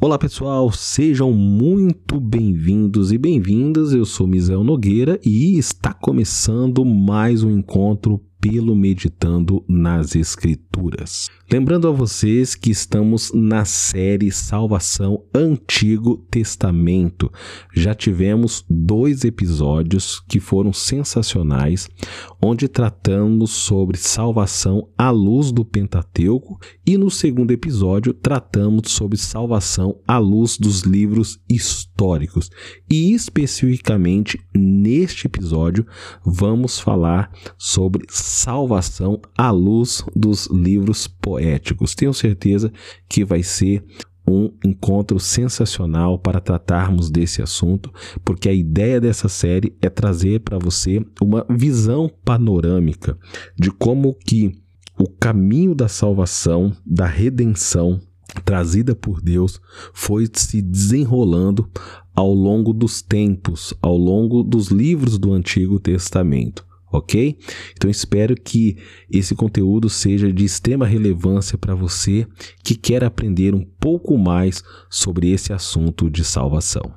Olá pessoal, sejam muito bem-vindos e bem-vindas. Eu sou Misael Nogueira e está começando mais um encontro pelo Meditando nas Escrituras. Lembrando a vocês que estamos na série Salvação Antigo Testamento. Já tivemos dois episódios que foram sensacionais, onde tratamos sobre salvação à luz do Pentateuco, e no segundo episódio tratamos sobre salvação à luz dos livros históricos. E especificamente neste episódio vamos falar sobre salvação à luz dos livros poéticos. Tenho certeza que vai ser um encontro sensacional para tratarmos desse assunto, porque a ideia dessa série é trazer para você uma visão panorâmica de como que o caminho da salvação, da redenção trazida por Deus foi se desenrolando ao longo dos tempos, ao longo dos livros do Antigo Testamento ok? Então espero que esse conteúdo seja de extrema relevância para você que quer aprender um pouco mais sobre esse assunto de salvação.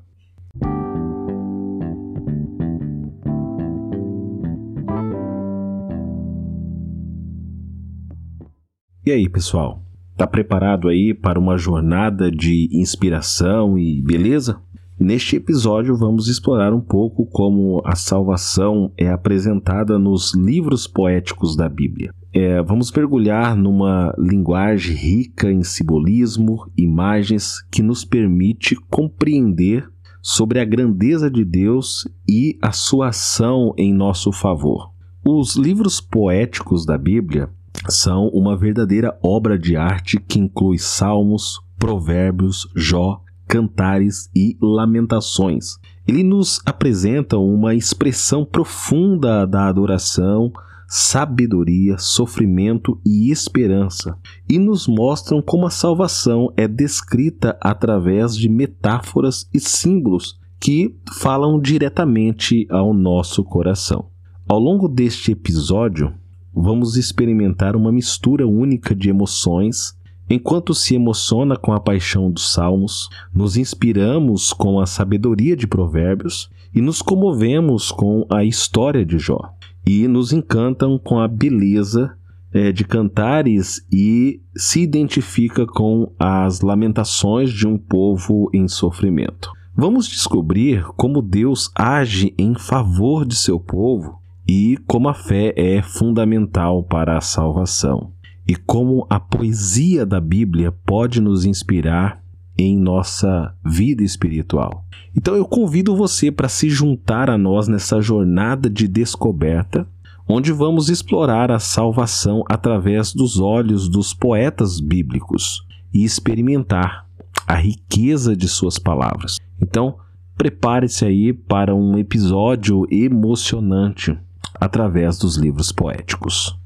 E aí, pessoal? Tá preparado aí para uma jornada de inspiração e beleza? Neste episódio, vamos explorar um pouco como a salvação é apresentada nos livros poéticos da Bíblia. É, vamos mergulhar numa linguagem rica em simbolismo, imagens que nos permite compreender sobre a grandeza de Deus e a sua ação em nosso favor. Os livros poéticos da Bíblia são uma verdadeira obra de arte que inclui salmos, provérbios, Jó, cantares e lamentações. Ele nos apresenta uma expressão profunda da adoração, sabedoria, sofrimento e esperança, e nos mostram como a salvação é descrita através de metáforas e símbolos que falam diretamente ao nosso coração. Ao longo deste episódio, vamos experimentar uma mistura única de emoções Enquanto se emociona com a paixão dos salmos, nos inspiramos com a sabedoria de Provérbios e nos comovemos com a história de Jó, e nos encantam com a beleza é, de cantares e se identifica com as lamentações de um povo em sofrimento. Vamos descobrir como Deus age em favor de seu povo e como a fé é fundamental para a salvação e como a poesia da Bíblia pode nos inspirar em nossa vida espiritual. Então eu convido você para se juntar a nós nessa jornada de descoberta, onde vamos explorar a salvação através dos olhos dos poetas bíblicos e experimentar a riqueza de suas palavras. Então, prepare-se aí para um episódio emocionante através dos livros poéticos.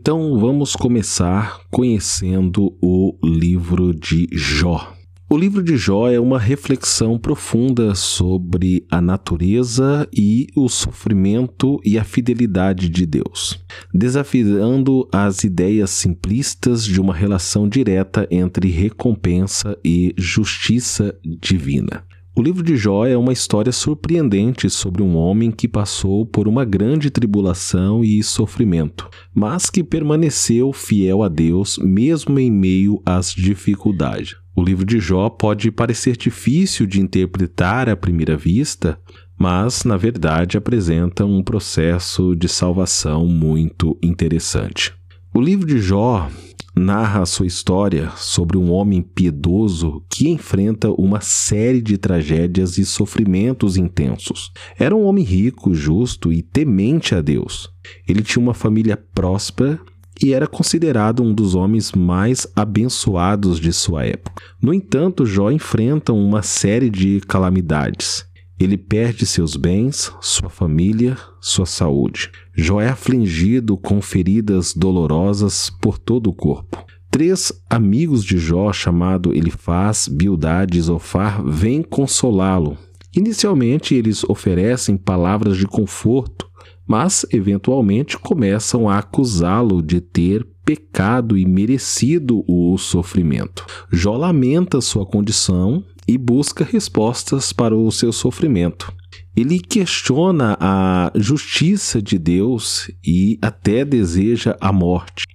Então vamos começar conhecendo o livro de Jó. O livro de Jó é uma reflexão profunda sobre a natureza e o sofrimento e a fidelidade de Deus, desafiando as ideias simplistas de uma relação direta entre recompensa e justiça divina. O livro de Jó é uma história surpreendente sobre um homem que passou por uma grande tribulação e sofrimento, mas que permaneceu fiel a Deus mesmo em meio às dificuldades. O livro de Jó pode parecer difícil de interpretar à primeira vista, mas na verdade apresenta um processo de salvação muito interessante. O livro de Jó narra a sua história sobre um homem piedoso que enfrenta uma série de tragédias e sofrimentos intensos. Era um homem rico, justo e temente a Deus. Ele tinha uma família próspera e era considerado um dos homens mais abençoados de sua época. No entanto, Jó enfrenta uma série de calamidades. Ele perde seus bens, sua família, sua saúde. Jó é afligido com feridas dolorosas por todo o corpo. Três amigos de Jó, chamado Elifaz, Bildad e Zofar, vêm consolá-lo Inicialmente, eles oferecem palavras de conforto, mas eventualmente começam a acusá-lo de ter pecado e merecido o sofrimento. Jó lamenta sua condição e busca respostas para o seu sofrimento. Ele questiona a justiça de Deus e até deseja a morte.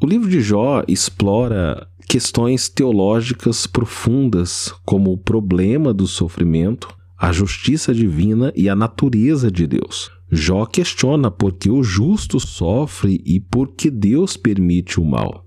O livro de Jó explora questões teológicas profundas, como o problema do sofrimento, a justiça divina e a natureza de Deus. Jó questiona por que o justo sofre e por que Deus permite o mal.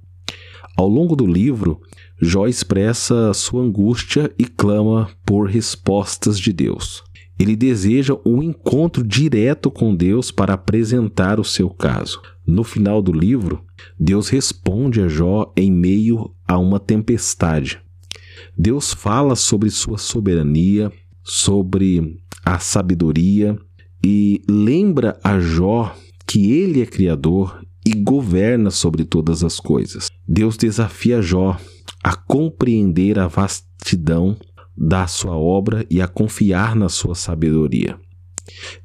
Ao longo do livro, Jó expressa sua angústia e clama por respostas de Deus. Ele deseja um encontro direto com Deus para apresentar o seu caso. No final do livro, Deus responde a Jó em meio a uma tempestade. Deus fala sobre sua soberania, sobre a sabedoria e lembra a Jó que ele é criador e governa sobre todas as coisas. Deus desafia Jó a compreender a vastidão da sua obra e a confiar na sua sabedoria.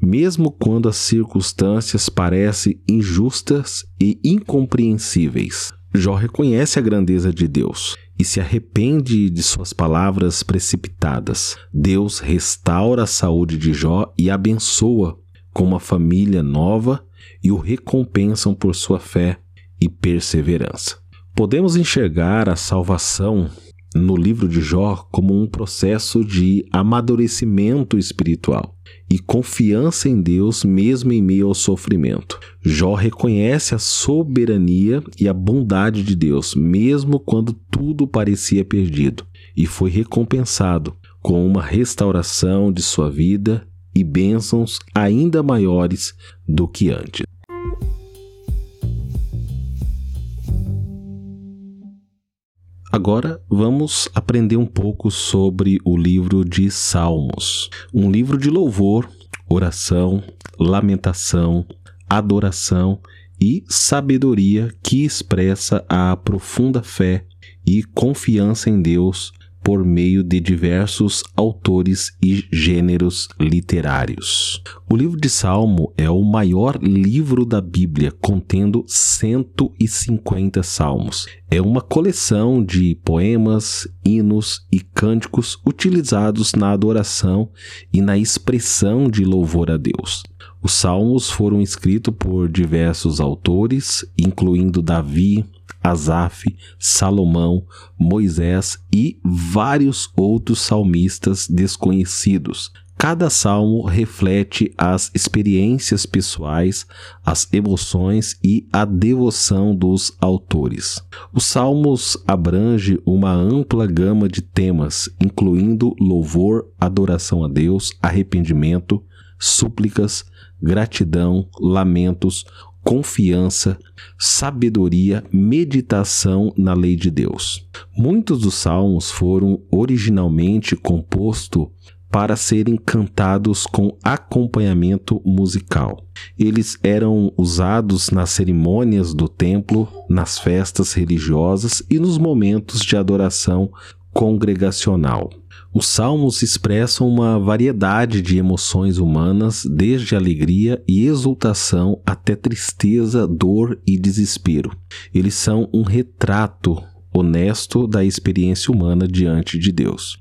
Mesmo quando as circunstâncias parecem injustas e incompreensíveis, Jó reconhece a grandeza de Deus e se arrepende de suas palavras precipitadas. Deus restaura a saúde de Jó e abençoa com uma família nova e o recompensam por sua fé e perseverança. Podemos enxergar a salvação no livro de Jó como um processo de amadurecimento espiritual e confiança em Deus mesmo em meio ao sofrimento. Jó reconhece a soberania e a bondade de Deus, mesmo quando tudo parecia perdido, e foi recompensado com uma restauração de sua vida e bênçãos ainda maiores do que antes. Agora vamos aprender um pouco sobre o livro de Salmos, um livro de louvor, oração, lamentação, adoração e sabedoria que expressa a profunda fé e confiança em Deus por meio de diversos autores e gêneros literários. O livro de Salmo é o maior livro da Bíblia, contendo 150 salmos. É uma coleção de poemas, hinos e cânticos utilizados na adoração e na expressão de louvor a Deus. Os salmos foram escritos por diversos autores, incluindo Davi, Asaf, Salomão, Moisés e vários outros salmistas desconhecidos. Cada salmo reflete as experiências pessoais, as emoções e a devoção dos autores. Os salmos abrangem uma ampla gama de temas, incluindo louvor, adoração a Deus, arrependimento, súplicas, gratidão, lamentos, confiança, sabedoria, meditação na lei de Deus. Muitos dos salmos foram originalmente compostos para serem cantados com acompanhamento musical. Eles eram usados nas cerimônias do templo, nas festas religiosas e nos momentos de adoração congregacional. Os salmos expressam uma variedade de emoções humanas, desde alegria e exultação até tristeza, dor e desespero. Eles são um retrato honesto da experiência humana diante de Deus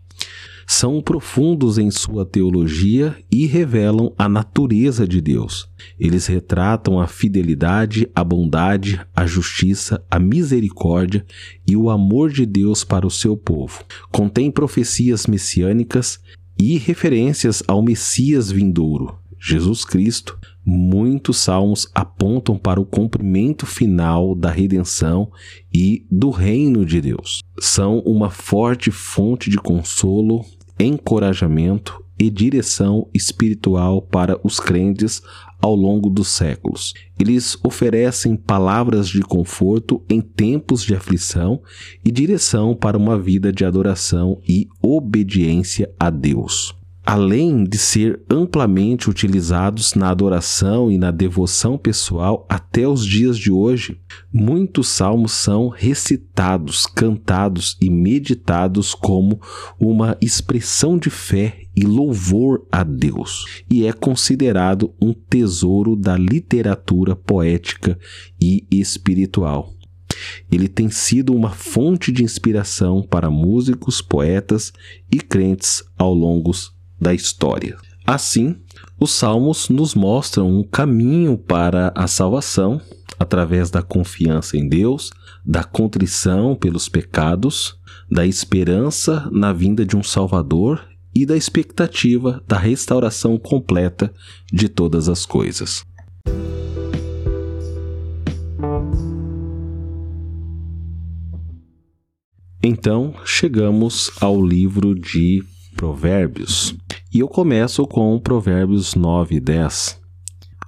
são profundos em sua teologia e revelam a natureza de Deus. Eles retratam a fidelidade, a bondade, a justiça, a misericórdia e o amor de Deus para o seu povo. Contém profecias messiânicas e referências ao Messias vindouro, Jesus Cristo, muitos salmos apontam para o cumprimento final da redenção e do reino de Deus. São uma forte fonte de consolo, encorajamento e direção espiritual para os crentes ao longo dos séculos. Eles oferecem palavras de conforto em tempos de aflição e direção para uma vida de adoração e obediência a Deus. Além de ser amplamente utilizados na adoração e na devoção pessoal até os dias de hoje, muitos salmos são recitados, cantados e meditados como uma expressão de fé e louvor a Deus, e é considerado um tesouro da literatura poética e espiritual. Ele tem sido uma fonte de inspiração para músicos, poetas e crentes ao longo da história. Assim, os Salmos nos mostram um caminho para a salvação através da confiança em Deus, da contrição pelos pecados, da esperança na vinda de um Salvador e da expectativa da restauração completa de todas as coisas. Então, chegamos ao livro de Provérbios. E eu começo com Provérbios 9 e 10.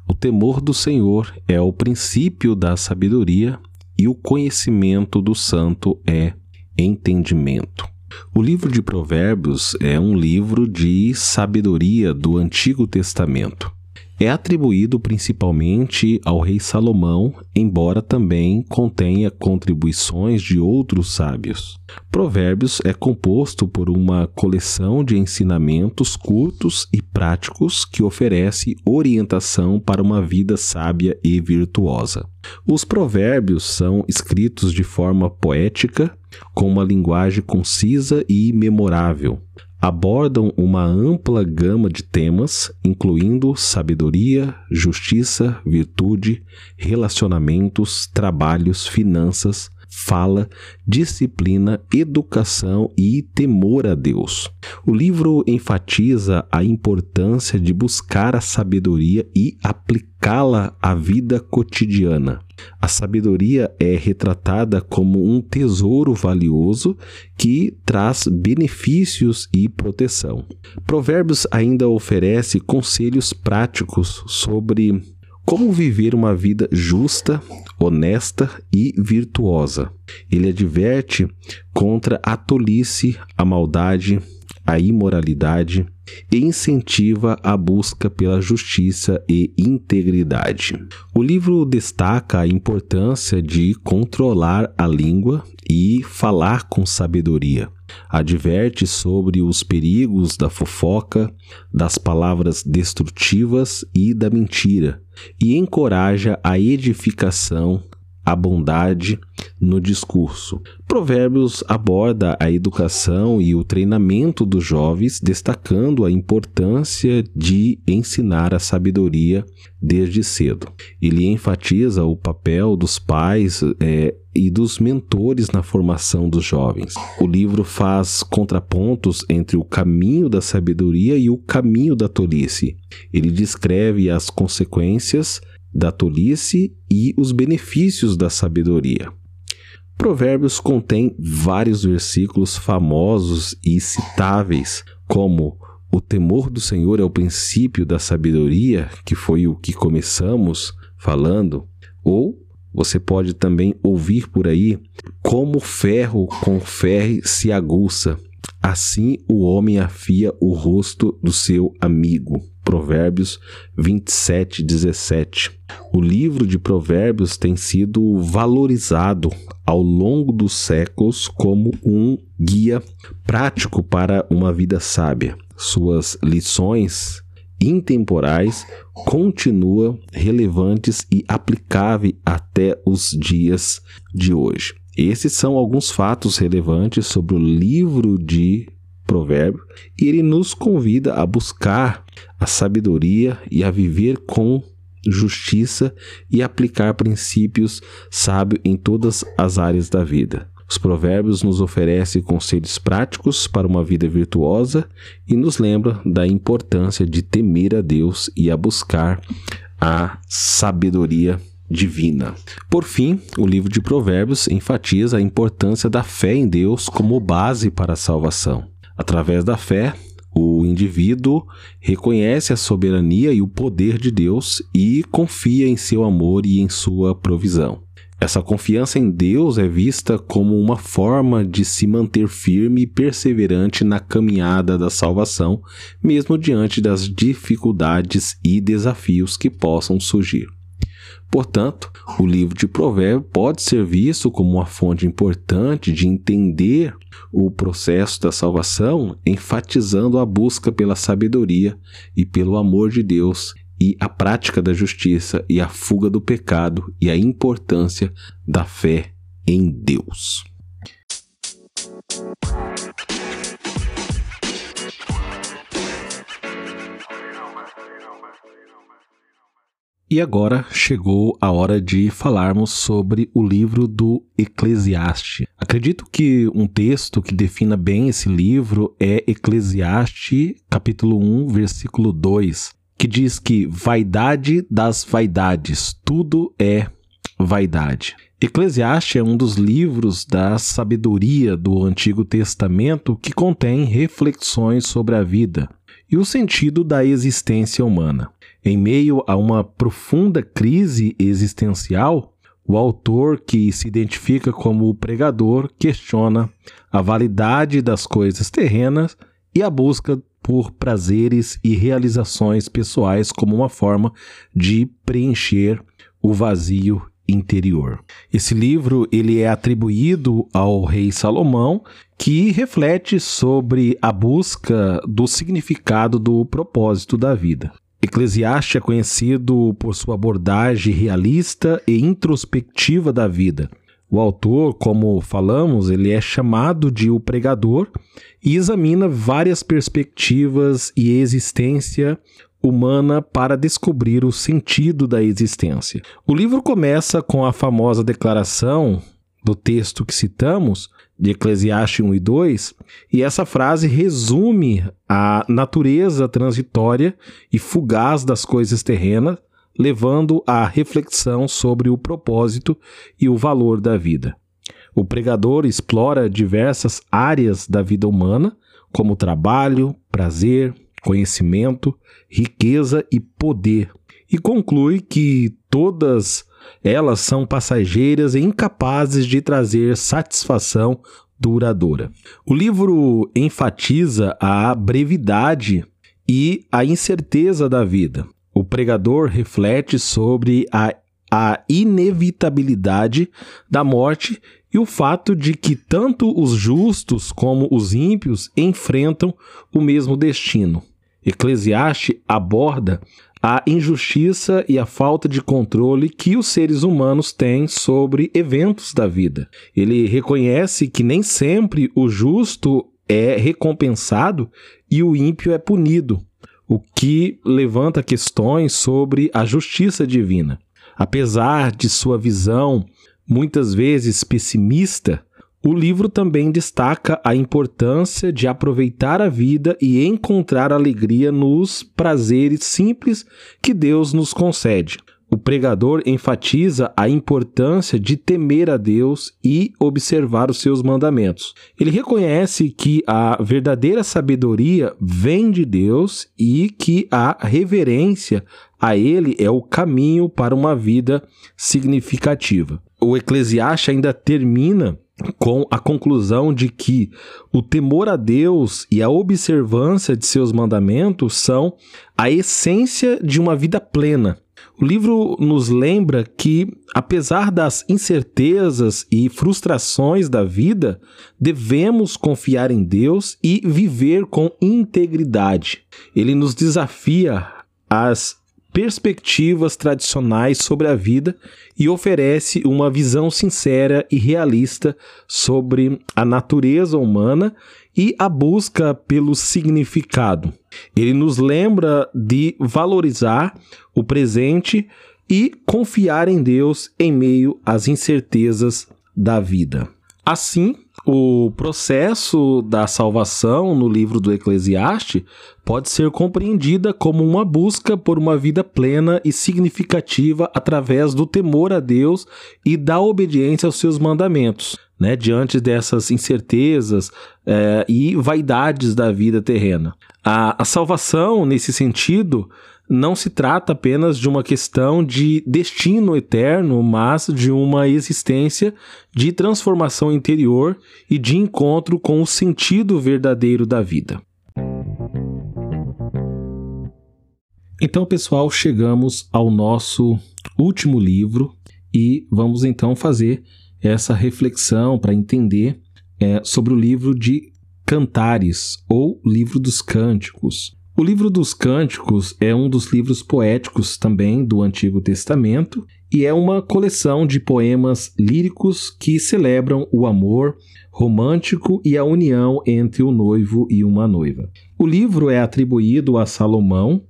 O temor do Senhor é o princípio da sabedoria, e o conhecimento do santo é entendimento. O livro de Provérbios é um livro de sabedoria do Antigo Testamento é atribuído principalmente ao rei Salomão, embora também contenha contribuições de outros sábios. Provérbios é composto por uma coleção de ensinamentos curtos e práticos que oferece orientação para uma vida sábia e virtuosa. Os provérbios são escritos de forma poética, com uma linguagem concisa e memorável abordam uma ampla gama de temas, incluindo sabedoria, justiça, virtude, relacionamentos, trabalhos, finanças, fala, disciplina, educação e temor a Deus. O livro enfatiza a importância de buscar a sabedoria e aplicá-la à vida cotidiana. A sabedoria é retratada como um tesouro valioso que traz benefícios e proteção. Provérbios ainda oferece conselhos práticos sobre como viver uma vida justa, honesta e virtuosa. Ele adverte contra a tolice, a maldade, a imoralidade e incentiva a busca pela justiça e integridade. O livro destaca a importância de controlar a língua e falar com sabedoria. Adverte sobre os perigos da fofoca, das palavras destrutivas e da mentira, e encoraja a edificação a bondade no discurso. Provérbios aborda a educação e o treinamento dos jovens, destacando a importância de ensinar a sabedoria desde cedo. Ele enfatiza o papel dos pais é, e dos mentores na formação dos jovens. O livro faz contrapontos entre o caminho da sabedoria e o caminho da tolice. Ele descreve as consequências da tolice e os benefícios da sabedoria. Provérbios contém vários versículos famosos e citáveis, como o temor do Senhor é o princípio da sabedoria, que foi o que começamos falando, ou você pode também ouvir por aí como ferro com ferro se aguça, assim o homem afia o rosto do seu amigo. Provérbios 27, 17. O livro de Provérbios tem sido valorizado ao longo dos séculos como um guia prático para uma vida sábia. Suas lições intemporais continuam relevantes e aplicáveis até os dias de hoje. Esses são alguns fatos relevantes sobre o livro de provérbio, e ele nos convida a buscar a sabedoria e a viver com justiça e aplicar princípios sábios em todas as áreas da vida. Os provérbios nos oferecem conselhos práticos para uma vida virtuosa e nos lembra da importância de temer a Deus e a buscar a sabedoria divina. Por fim, o livro de Provérbios enfatiza a importância da fé em Deus como base para a salvação. Através da fé, o indivíduo reconhece a soberania e o poder de Deus e confia em seu amor e em sua provisão. Essa confiança em Deus é vista como uma forma de se manter firme e perseverante na caminhada da salvação, mesmo diante das dificuldades e desafios que possam surgir. Portanto, o livro de Provérbios pode ser visto como uma fonte importante de entender o processo da salvação, enfatizando a busca pela sabedoria e pelo amor de Deus e a prática da justiça e a fuga do pecado e a importância da fé em Deus. E agora chegou a hora de falarmos sobre o livro do Eclesiastes. Acredito que um texto que defina bem esse livro é Eclesiastes, capítulo 1, versículo 2, que diz que vaidade das vaidades, tudo é vaidade. Eclesiastes é um dos livros da sabedoria do Antigo Testamento que contém reflexões sobre a vida e o sentido da existência humana. Em meio a uma profunda crise existencial, o autor, que se identifica como o pregador, questiona a validade das coisas terrenas e a busca por prazeres e realizações pessoais como uma forma de preencher o vazio interior. Esse livro ele é atribuído ao rei Salomão, que reflete sobre a busca do significado do propósito da vida. Eclesiastes é conhecido por sua abordagem realista e introspectiva da vida. O autor, como falamos, ele é chamado de o pregador e examina várias perspectivas e existência humana para descobrir o sentido da existência. O livro começa com a famosa declaração do texto que citamos, de Eclesiastes 1 e 2, e essa frase resume a natureza transitória e fugaz das coisas terrenas, levando à reflexão sobre o propósito e o valor da vida. O pregador explora diversas áreas da vida humana, como trabalho, prazer, conhecimento, riqueza e poder, e conclui que todas elas são passageiras e incapazes de trazer satisfação duradoura. O livro enfatiza a brevidade e a incerteza da vida. O pregador reflete sobre a, a inevitabilidade da morte e o fato de que tanto os justos como os ímpios enfrentam o mesmo destino. Eclesiastes aborda a injustiça e a falta de controle que os seres humanos têm sobre eventos da vida. Ele reconhece que nem sempre o justo é recompensado e o ímpio é punido, o que levanta questões sobre a justiça divina. Apesar de sua visão muitas vezes pessimista, o livro também destaca a importância de aproveitar a vida e encontrar alegria nos prazeres simples que Deus nos concede. O pregador enfatiza a importância de temer a Deus e observar os seus mandamentos. Ele reconhece que a verdadeira sabedoria vem de Deus e que a reverência a Ele é o caminho para uma vida significativa. O Eclesiastes ainda termina com a conclusão de que o temor a Deus e a observância de seus mandamentos são a essência de uma vida plena. O livro nos lembra que, apesar das incertezas e frustrações da vida, devemos confiar em Deus e viver com integridade. Ele nos desafia às perspectivas tradicionais sobre a vida e oferece uma visão sincera e realista sobre a natureza humana e a busca pelo significado. Ele nos lembra de valorizar o presente e confiar em Deus em meio às incertezas da vida. Assim, o processo da salvação no livro do Eclesiastes pode ser compreendida como uma busca por uma vida plena e significativa através do temor a Deus e da obediência aos seus mandamentos, né, diante dessas incertezas é, e vaidades da vida terrena. A, a salvação, nesse sentido, não se trata apenas de uma questão de destino eterno, mas de uma existência de transformação interior e de encontro com o sentido verdadeiro da vida. Então, pessoal, chegamos ao nosso último livro e vamos então fazer essa reflexão para entender é, sobre o livro de Cantares ou Livro dos Cânticos. O livro dos Cânticos é um dos livros poéticos também do Antigo Testamento e é uma coleção de poemas líricos que celebram o amor romântico e a união entre o noivo e uma noiva. O livro é atribuído a Salomão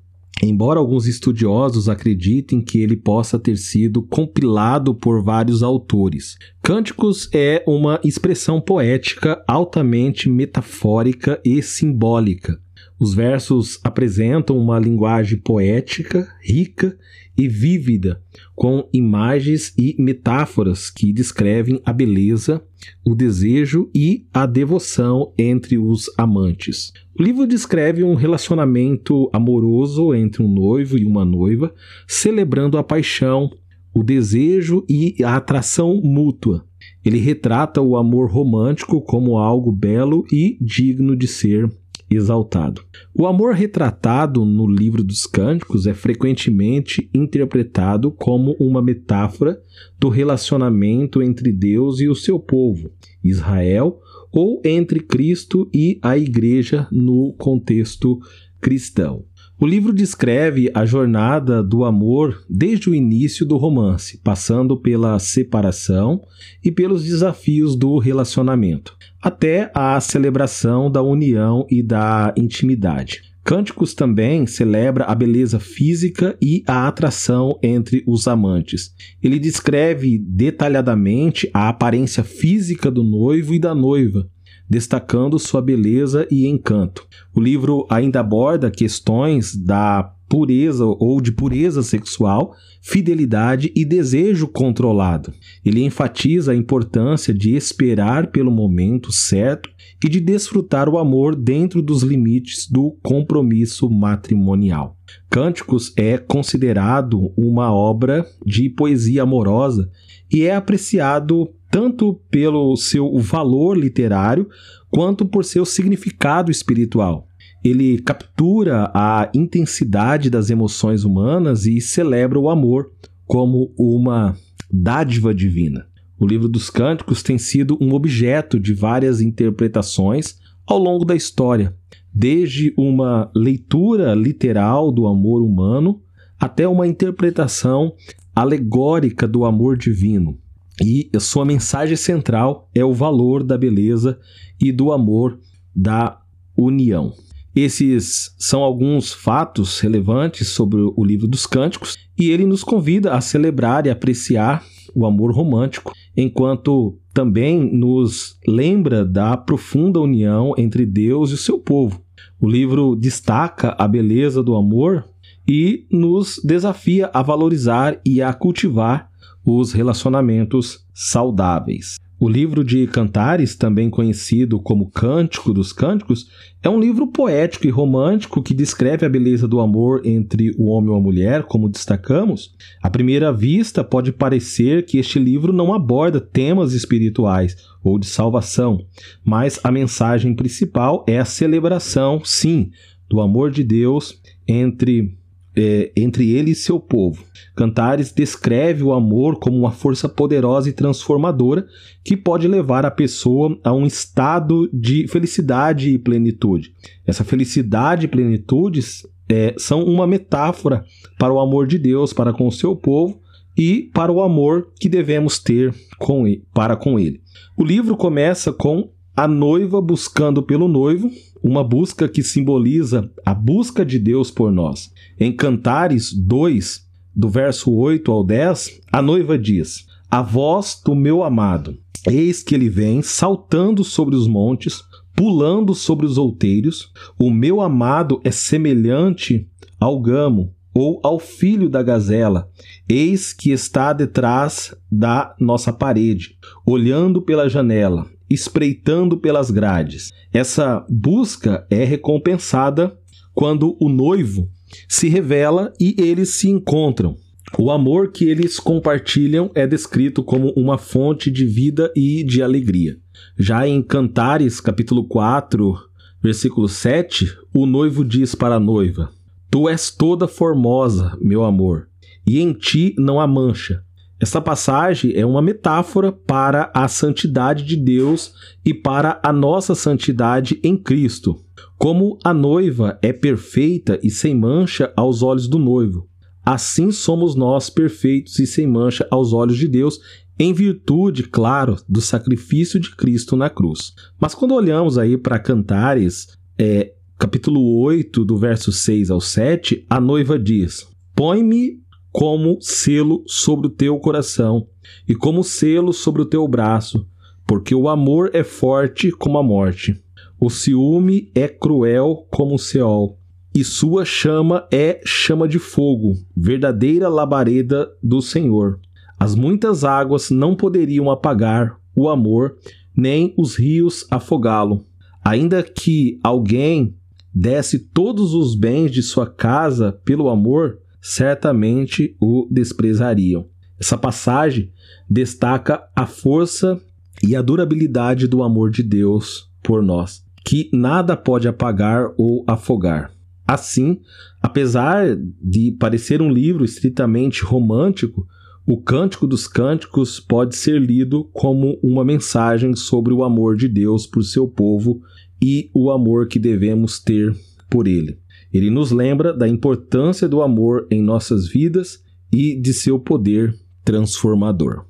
Embora alguns estudiosos acreditem que ele possa ter sido compilado por vários autores, Cânticos é uma expressão poética altamente metafórica e simbólica. Os versos apresentam uma linguagem poética, rica e vívida, com imagens e metáforas que descrevem a beleza, o desejo e a devoção entre os amantes. O livro descreve um relacionamento amoroso entre um noivo e uma noiva, celebrando a paixão, o desejo e a atração mútua. Ele retrata o amor romântico como algo belo e digno de ser exaltado. O amor retratado no livro dos Cânticos é frequentemente interpretado como uma metáfora do relacionamento entre Deus e o seu povo, Israel, ou entre Cristo e a Igreja no contexto cristão. O livro descreve a jornada do amor desde o início do romance, passando pela separação e pelos desafios do relacionamento, até a celebração da união e da intimidade. Cânticos também celebra a beleza física e a atração entre os amantes. Ele descreve detalhadamente a aparência física do noivo e da noiva, destacando sua beleza e encanto. O livro ainda aborda questões da pureza ou de pureza sexual, fidelidade e desejo controlado. Ele enfatiza a importância de esperar pelo momento certo e de desfrutar o amor dentro dos limites do compromisso matrimonial. Cânticos é considerado uma obra de poesia amorosa e é apreciado tanto pelo seu valor literário quanto por seu significado espiritual. Ele captura a intensidade das emoções humanas e celebra o amor como uma dádiva divina. O livro dos Cânticos tem sido um objeto de várias interpretações ao longo da história, desde uma leitura literal do amor humano até uma interpretação alegórica do amor divino. E sua mensagem central é o valor da beleza e do amor da união. Esses são alguns fatos relevantes sobre o livro dos Cânticos e ele nos convida a celebrar e apreciar o amor romântico, enquanto também nos lembra da profunda união entre Deus e o seu povo. O livro destaca a beleza do amor e nos desafia a valorizar e a cultivar os relacionamentos saudáveis. O livro de Cantares, também conhecido como Cântico dos Cânticos, é um livro poético e romântico que descreve a beleza do amor entre o homem e a mulher, como destacamos. À primeira vista, pode parecer que este livro não aborda temas espirituais ou de salvação, mas a mensagem principal é a celebração, sim, do amor de Deus entre é, entre ele e seu povo. Cantares descreve o amor como uma força poderosa e transformadora que pode levar a pessoa a um estado de felicidade e plenitude. Essa felicidade e plenitude é, são uma metáfora para o amor de Deus para com o seu povo e para o amor que devemos ter com ele, para com ele. O livro começa com a noiva buscando pelo noivo, uma busca que simboliza a busca de Deus por nós. Em Cantares 2, do verso 8 ao 10, a noiva diz: A voz do meu amado, eis que ele vem saltando sobre os montes, pulando sobre os outeiros. O meu amado é semelhante ao gamo ou ao filho da gazela. Eis que está detrás da nossa parede, olhando pela janela, espreitando pelas grades. Essa busca é recompensada quando o noivo se revela e eles se encontram. O amor que eles compartilham é descrito como uma fonte de vida e de alegria. Já em Cantares, capítulo 4, versículo 7, o noivo diz para a noiva: Tu és toda formosa, meu amor, e em ti não há mancha. Essa passagem é uma metáfora para a santidade de Deus e para a nossa santidade em Cristo. Como a noiva é perfeita e sem mancha aos olhos do noivo, assim somos nós perfeitos e sem mancha aos olhos de Deus, em virtude, claro, do sacrifício de Cristo na cruz. Mas quando olhamos aí para Cantares, é, capítulo 8, do verso 6 ao 7, a noiva diz: Põe-me como selo sobre o teu coração e como selo sobre o teu braço, porque o amor é forte como a morte o ciúme é cruel como o Seol, e sua chama é chama de fogo, verdadeira labareda do Senhor. As muitas águas não poderiam apagar o amor, nem os rios afogá-lo. Ainda que alguém desse todos os bens de sua casa pelo amor, certamente o desprezariam. Essa passagem destaca a força e a durabilidade do amor de Deus por nós que nada pode apagar ou afogar. Assim, apesar de parecer um livro estritamente romântico, o Cântico dos Cânticos pode ser lido como uma mensagem sobre o amor de Deus por seu povo e o amor que devemos ter por ele. Ele nos lembra da importância do amor em nossas vidas e de seu poder transformador.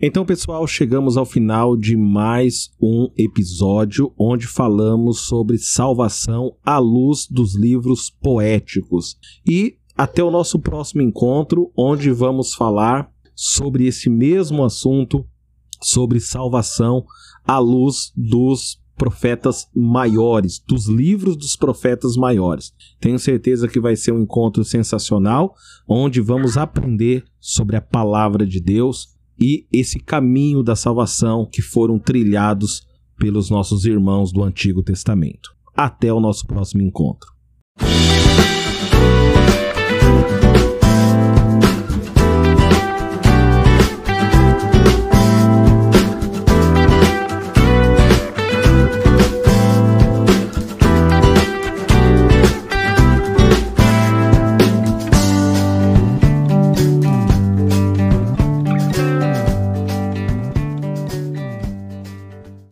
Então, pessoal, chegamos ao final de mais um episódio onde falamos sobre salvação à luz dos livros poéticos. E até o nosso próximo encontro, onde vamos falar sobre esse mesmo assunto, sobre salvação à luz dos profetas maiores, dos livros dos profetas maiores. Tenho certeza que vai ser um encontro sensacional, onde vamos aprender sobre a palavra de Deus e esse caminho da salvação que foram trilhados pelos nossos irmãos do Antigo Testamento. Até o nosso próximo encontro.